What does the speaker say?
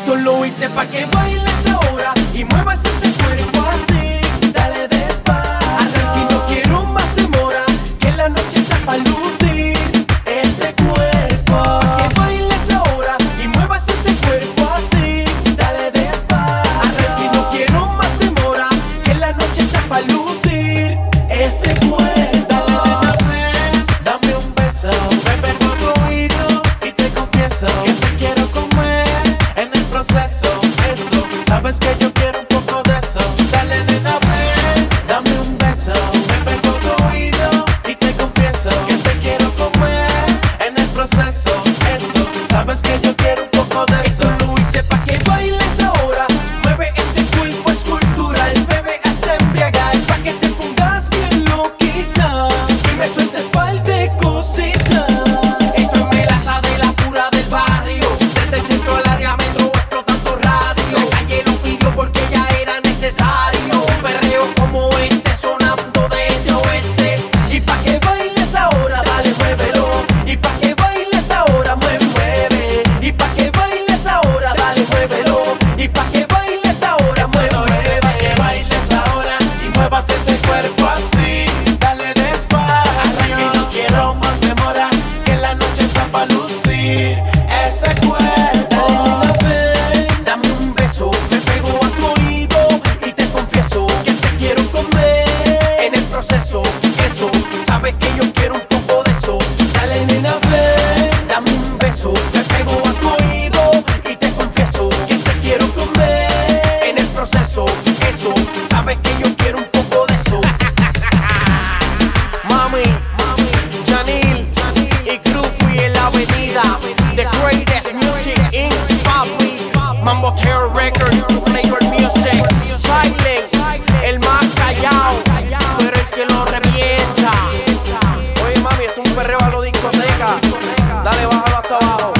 Esto lo hice pa' que bailes ahora y muevas ese cuerpo así. Dale despacio. Arranca y no quiero más demora, que la noche está pa' lucir ese cuerpo. Que bailes ahora y muevas ese cuerpo así. Dale despacio. Arranca y no quiero más demora, que la noche está pa' lucir ese cuerpo. Sabes que yo quiero cuerpo así. Dale despacio, que no quiero más demora, que la noche está pa' lucir ese cuerpo. Dale, dame un beso, me pego a tu oído y te confieso que te quiero comer en el proceso. Eso, sabes que yo record, flavor music, silence, el más callado, pero el que lo revienta. Oye mami, esto es un perreo a lo discoteca. Dale, bájalo hasta abajo.